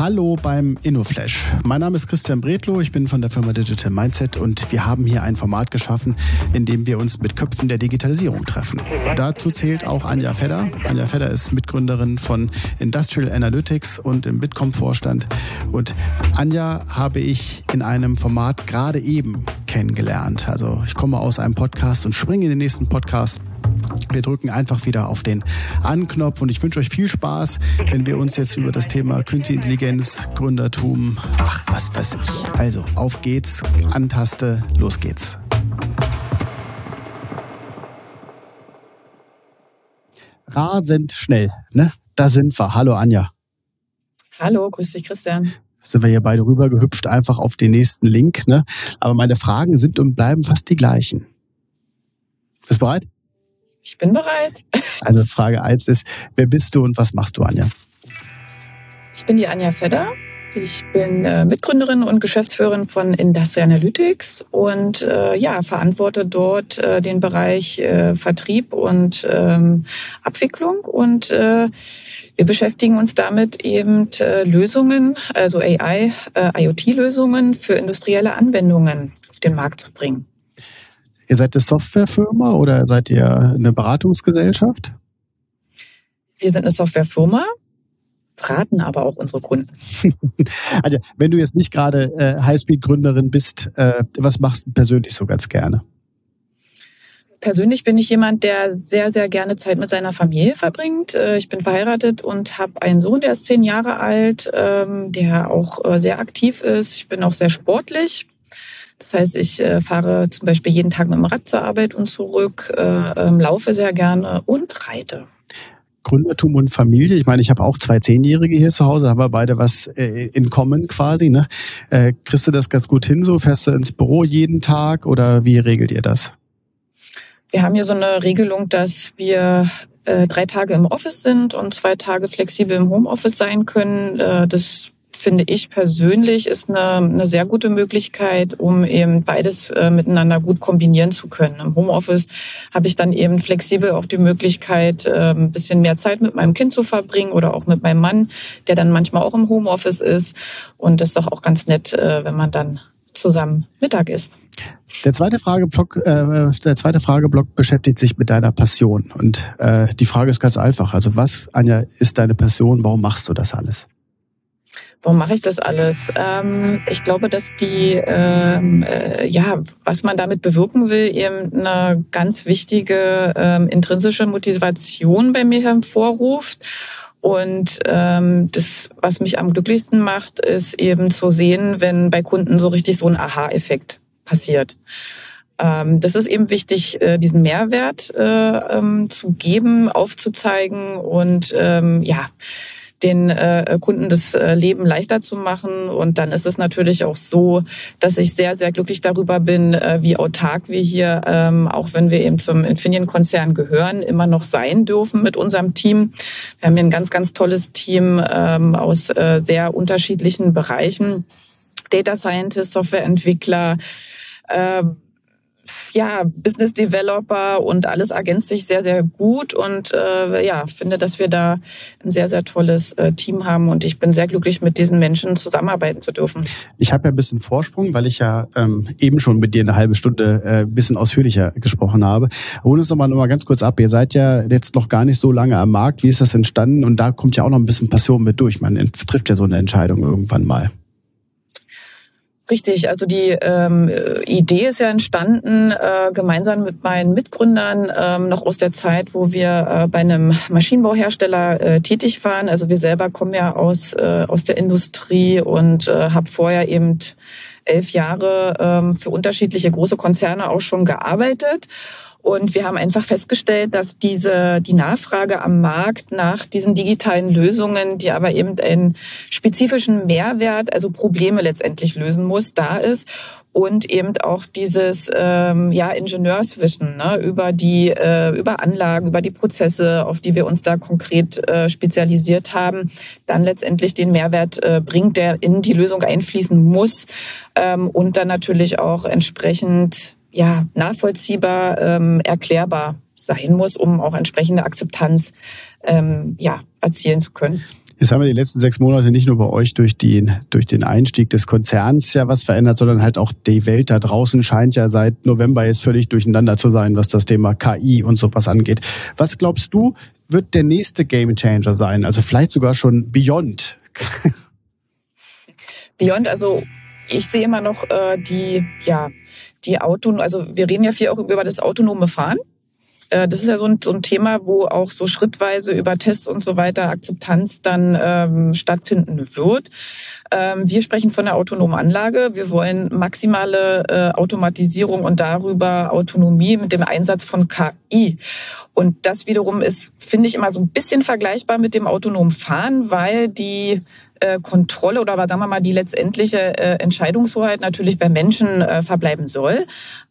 Hallo beim InnoFlash. Mein Name ist Christian Bredlow, ich bin von der Firma Digital Mindset und wir haben hier ein Format geschaffen, in dem wir uns mit Köpfen der Digitalisierung treffen. Dazu zählt auch Anja Fedder. Anja Fedder ist Mitgründerin von Industrial Analytics und im Bitkom-Vorstand. Und Anja habe ich in einem Format gerade eben kennengelernt. Also ich komme aus einem Podcast und springe in den nächsten Podcast. Wir drücken einfach wieder auf den Anknopf und ich wünsche euch viel Spaß, wenn wir uns jetzt über das Thema Künstliche Intelligenz, Gründertum, ach, was weiß ich. Also, auf geht's, antaste, los geht's. Rasend schnell, ne? Da sind wir. Hallo Anja. Hallo, grüß dich Christian sind wir hier beide rübergehüpft, einfach auf den nächsten Link. Ne? Aber meine Fragen sind und bleiben fast die gleichen. Bist du bereit? Ich bin bereit. Also Frage 1 ist, wer bist du und was machst du, Anja? Ich bin die Anja Fedder. Ich bin äh, Mitgründerin und Geschäftsführerin von Industrial Analytics und äh, ja, verantworte dort äh, den Bereich äh, Vertrieb und ähm, Abwicklung und äh, wir beschäftigen uns damit eben äh, Lösungen, also AI, IoT-Lösungen für industrielle Anwendungen auf den Markt zu bringen. Ihr seid eine Softwarefirma oder seid ihr eine Beratungsgesellschaft? Wir sind eine Softwarefirma, beraten aber auch unsere Kunden. also, wenn du jetzt nicht gerade äh, Highspeed-Gründerin bist, äh, was machst du persönlich so ganz gerne? Persönlich bin ich jemand, der sehr, sehr gerne Zeit mit seiner Familie verbringt. Äh, ich bin verheiratet und habe einen Sohn, der ist zehn Jahre alt, ähm, der auch äh, sehr aktiv ist. Ich bin auch sehr sportlich. Das heißt, ich äh, fahre zum Beispiel jeden Tag mit dem Rad zur Arbeit und zurück, äh, ähm, laufe sehr gerne und reite. Gründertum und Familie. Ich meine, ich habe auch zwei Zehnjährige hier zu Hause, haben wir beide was äh, in Common quasi. Ne? Äh, kriegst du das ganz gut hin so? Fährst du ins Büro jeden Tag oder wie regelt ihr das? Wir haben hier so eine Regelung, dass wir äh, drei Tage im Office sind und zwei Tage flexibel im Homeoffice sein können. Äh, das finde ich persönlich, ist eine, eine sehr gute Möglichkeit, um eben beides äh, miteinander gut kombinieren zu können. Im Homeoffice habe ich dann eben flexibel auch die Möglichkeit, äh, ein bisschen mehr Zeit mit meinem Kind zu verbringen oder auch mit meinem Mann, der dann manchmal auch im Homeoffice ist. Und das ist doch auch ganz nett, äh, wenn man dann zusammen Mittag isst. Der zweite Frageblock, äh, der zweite Frageblock beschäftigt sich mit deiner Passion und äh, die Frage ist ganz einfach. Also was, Anja, ist deine Passion? Warum machst du das alles? Warum mache ich das alles? Ähm, ich glaube, dass die, ähm, äh, ja, was man damit bewirken will, eben eine ganz wichtige ähm, intrinsische Motivation bei mir hervorruft. Und ähm, das, was mich am glücklichsten macht, ist eben zu sehen, wenn bei Kunden so richtig so ein Aha-Effekt passiert. Ähm, das ist eben wichtig, äh, diesen Mehrwert äh, ähm, zu geben, aufzuzeigen und ähm, ja den äh, Kunden das äh, Leben leichter zu machen. Und dann ist es natürlich auch so, dass ich sehr, sehr glücklich darüber bin, äh, wie autark wir hier, ähm, auch wenn wir eben zum Infineon-Konzern gehören, immer noch sein dürfen mit unserem Team. Wir haben hier ein ganz, ganz tolles Team ähm, aus äh, sehr unterschiedlichen Bereichen. Data Scientist, Softwareentwickler, äh, ja, Business Developer und alles ergänzt sich sehr, sehr gut und äh, ja, finde, dass wir da ein sehr, sehr tolles äh, Team haben und ich bin sehr glücklich, mit diesen Menschen zusammenarbeiten zu dürfen. Ich habe ja ein bisschen Vorsprung, weil ich ja ähm, eben schon mit dir eine halbe Stunde äh, ein bisschen ausführlicher gesprochen habe. Hol uns doch mal, noch mal ganz kurz ab. Ihr seid ja jetzt noch gar nicht so lange am Markt. Wie ist das entstanden? Und da kommt ja auch noch ein bisschen Passion mit durch. Man trifft ja so eine Entscheidung irgendwann mal. Richtig, also die ähm, Idee ist ja entstanden äh, gemeinsam mit meinen Mitgründern ähm, noch aus der Zeit, wo wir äh, bei einem Maschinenbauhersteller äh, tätig waren. Also wir selber kommen ja aus äh, aus der Industrie und äh, habe vorher eben elf Jahre ähm, für unterschiedliche große Konzerne auch schon gearbeitet und wir haben einfach festgestellt, dass diese, die Nachfrage am Markt nach diesen digitalen Lösungen, die aber eben einen spezifischen Mehrwert, also Probleme letztendlich lösen muss, da ist. Und eben auch dieses ähm, ja Ingenieurswissen ne, über die äh, über Anlagen, über die Prozesse, auf die wir uns da konkret äh, spezialisiert haben, dann letztendlich den Mehrwert äh, bringt, der in die Lösung einfließen muss ähm, und dann natürlich auch entsprechend ja, nachvollziehbar, ähm, erklärbar sein muss, um auch entsprechende Akzeptanz ähm, ja, erzielen zu können. Jetzt haben wir die letzten sechs Monate nicht nur bei euch durch den, durch den Einstieg des Konzerns ja was verändert, sondern halt auch die Welt da draußen scheint ja seit November jetzt völlig durcheinander zu sein, was das Thema KI und sowas angeht. Was glaubst du, wird der nächste Game Changer sein? Also vielleicht sogar schon Beyond? Beyond, also ich sehe immer noch äh, die, ja, die Auto, also wir reden ja viel auch über das autonome Fahren. Äh, das ist ja so ein, so ein Thema, wo auch so schrittweise über Tests und so weiter Akzeptanz dann ähm, stattfinden wird. Ähm, wir sprechen von der autonomen Anlage. Wir wollen maximale äh, Automatisierung und darüber Autonomie mit dem Einsatz von KI. Und das wiederum ist, finde ich, immer so ein bisschen vergleichbar mit dem autonomen Fahren, weil die Kontrolle oder sagen wir mal die letztendliche äh, Entscheidungshoheit natürlich bei Menschen äh, verbleiben soll.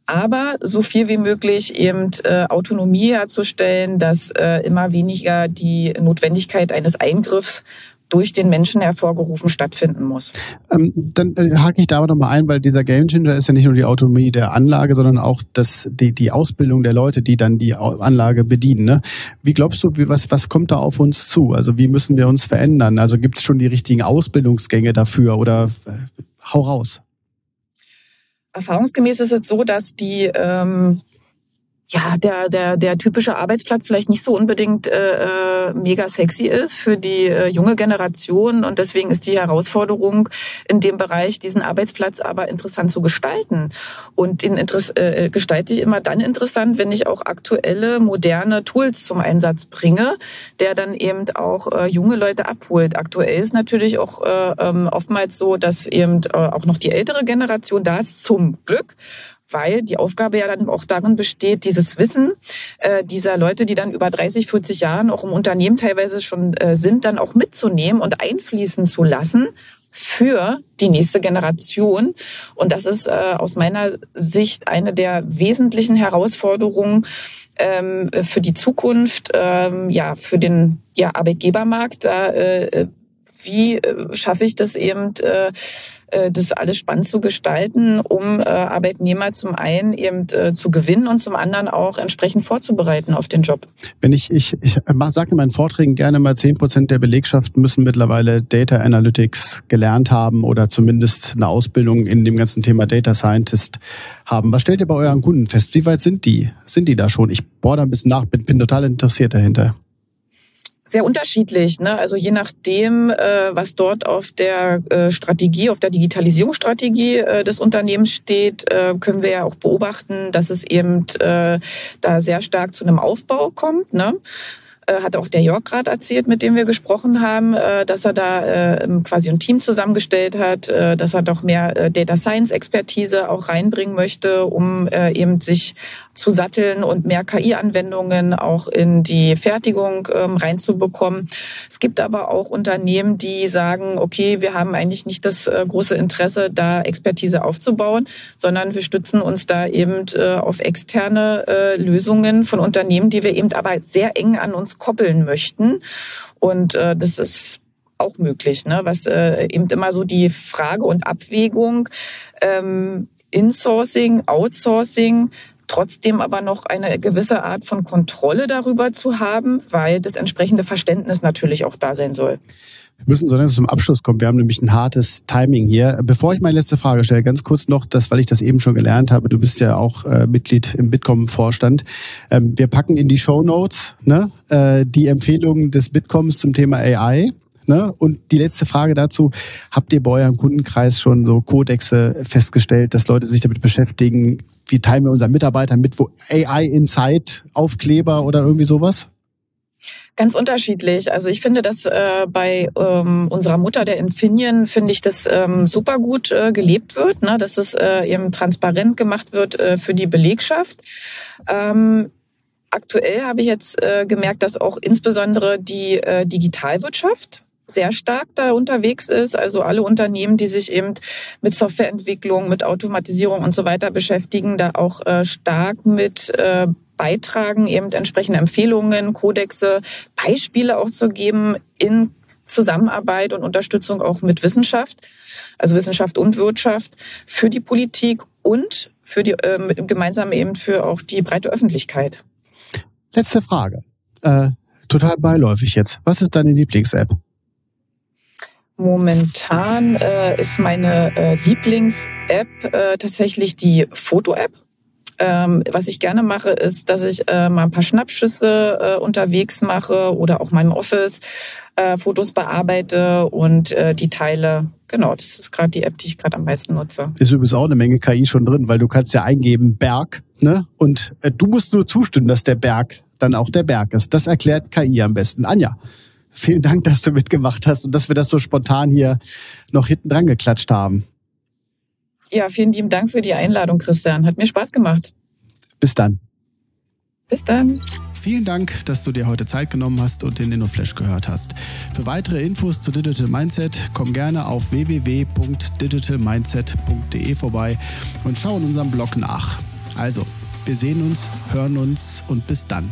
Aber so viel wie möglich eben äh, Autonomie herzustellen, dass äh, immer weniger die Notwendigkeit eines Eingriffs durch den Menschen hervorgerufen stattfinden muss. Ähm, dann äh, hake ich da aber nochmal ein, weil dieser Gamechanger ist ja nicht nur die Autonomie der Anlage, sondern auch das, die, die Ausbildung der Leute, die dann die Anlage bedienen. Ne? Wie glaubst du, wie, was, was kommt da auf uns zu? Also wie müssen wir uns verändern? Also gibt es schon die richtigen Ausbildungsgänge dafür oder äh, hau raus? Erfahrungsgemäß ist es so, dass die ähm, ja, der, der, der typische Arbeitsplatz vielleicht nicht so unbedingt äh, äh, mega sexy ist für die äh, junge Generation. Und deswegen ist die Herausforderung in dem Bereich, diesen Arbeitsplatz aber interessant zu gestalten. Und den Interess äh, gestalte ich immer dann interessant, wenn ich auch aktuelle, moderne Tools zum Einsatz bringe, der dann eben auch äh, junge Leute abholt. Aktuell ist natürlich auch äh, ähm, oftmals so, dass eben äh, auch noch die ältere Generation da ist, zum Glück weil die Aufgabe ja dann auch darin besteht, dieses Wissen äh, dieser Leute, die dann über 30, 40 Jahren auch im Unternehmen teilweise schon äh, sind, dann auch mitzunehmen und einfließen zu lassen für die nächste Generation. Und das ist äh, aus meiner Sicht eine der wesentlichen Herausforderungen ähm, für die Zukunft, ähm, ja, für den ja, Arbeitgebermarkt. Da, äh, wie äh, schaffe ich das eben, äh, äh, das alles spannend zu gestalten, um Arbeitnehmer zum einen eben zu gewinnen und zum anderen auch entsprechend vorzubereiten auf den Job. Wenn ich, ich, ich sage in meinen Vorträgen gerne mal, zehn Prozent der Belegschaft müssen mittlerweile Data Analytics gelernt haben oder zumindest eine Ausbildung in dem ganzen Thema Data Scientist haben. Was stellt ihr bei euren Kunden fest? Wie weit sind die? Sind die da schon? Ich bohre da ein bisschen nach, bin, bin total interessiert dahinter sehr unterschiedlich. Ne? Also je nachdem, äh, was dort auf der äh, Strategie, auf der Digitalisierungsstrategie äh, des Unternehmens steht, äh, können wir ja auch beobachten, dass es eben äh, da sehr stark zu einem Aufbau kommt. Ne? Äh, hat auch der Jörg gerade erzählt, mit dem wir gesprochen haben, äh, dass er da äh, quasi ein Team zusammengestellt hat, dass er doch mehr Data Science Expertise auch reinbringen möchte, um eben sich zu satteln und mehr KI-Anwendungen auch in die Fertigung ähm, reinzubekommen. Es gibt aber auch Unternehmen, die sagen, okay, wir haben eigentlich nicht das äh, große Interesse, da Expertise aufzubauen, sondern wir stützen uns da eben äh, auf externe äh, Lösungen von Unternehmen, die wir eben aber sehr eng an uns koppeln möchten. Und äh, das ist auch möglich, ne? was äh, eben immer so die Frage und Abwägung ähm, Insourcing, Outsourcing, trotzdem aber noch eine gewisse Art von Kontrolle darüber zu haben, weil das entsprechende Verständnis natürlich auch da sein soll. Wir müssen so langsam zum Abschluss kommen. Wir haben nämlich ein hartes Timing hier. Bevor ich meine letzte Frage stelle, ganz kurz noch, das, weil ich das eben schon gelernt habe. Du bist ja auch äh, Mitglied im Bitkom-Vorstand. Ähm, wir packen in die Show Notes ne, äh, die Empfehlungen des Bitkoms zum Thema AI. Ne? Und die letzte Frage dazu, habt ihr bei eurem Kundenkreis schon so Kodexe festgestellt, dass Leute sich damit beschäftigen? Wie teilen wir unseren Mitarbeitern mit, wo AI Insight, Aufkleber oder irgendwie sowas? Ganz unterschiedlich. Also ich finde, dass äh, bei ähm, unserer Mutter, der Infineon, finde ich, dass ähm, super gut äh, gelebt wird, ne? dass es äh, eben transparent gemacht wird äh, für die Belegschaft. Ähm, aktuell habe ich jetzt äh, gemerkt, dass auch insbesondere die äh, Digitalwirtschaft sehr stark da unterwegs ist. Also alle Unternehmen, die sich eben mit Softwareentwicklung, mit Automatisierung und so weiter beschäftigen, da auch äh, stark mit äh, beitragen, eben entsprechende Empfehlungen, Kodexe, Beispiele auch zu geben in Zusammenarbeit und Unterstützung auch mit Wissenschaft, also Wissenschaft und Wirtschaft für die Politik und für die äh, gemeinsam eben für auch die breite Öffentlichkeit. Letzte Frage. Äh, total beiläufig jetzt. Was ist deine Lieblings-App? Momentan äh, ist meine äh, Lieblings-App äh, tatsächlich die Foto-App. Ähm, was ich gerne mache, ist, dass ich äh, mal ein paar Schnappschüsse äh, unterwegs mache oder auch meinem Office äh, Fotos bearbeite und äh, die teile. Genau, das ist gerade die App, die ich gerade am meisten nutze. Ist übrigens auch eine Menge KI schon drin, weil du kannst ja eingeben Berg, ne? Und äh, du musst nur zustimmen, dass der Berg dann auch der Berg ist. Das erklärt KI am besten. Anja, vielen Dank, dass du mitgemacht hast und dass wir das so spontan hier noch hinten dran geklatscht haben. Ja, vielen lieben Dank für die Einladung, Christian. Hat mir Spaß gemacht. Bis dann. Bis dann. Vielen Dank, dass du dir heute Zeit genommen hast und den InnoFlash gehört hast. Für weitere Infos zu Digital Mindset komm gerne auf www.digitalmindset.de vorbei und schau in unserem Blog nach. Also, wir sehen uns, hören uns und bis dann.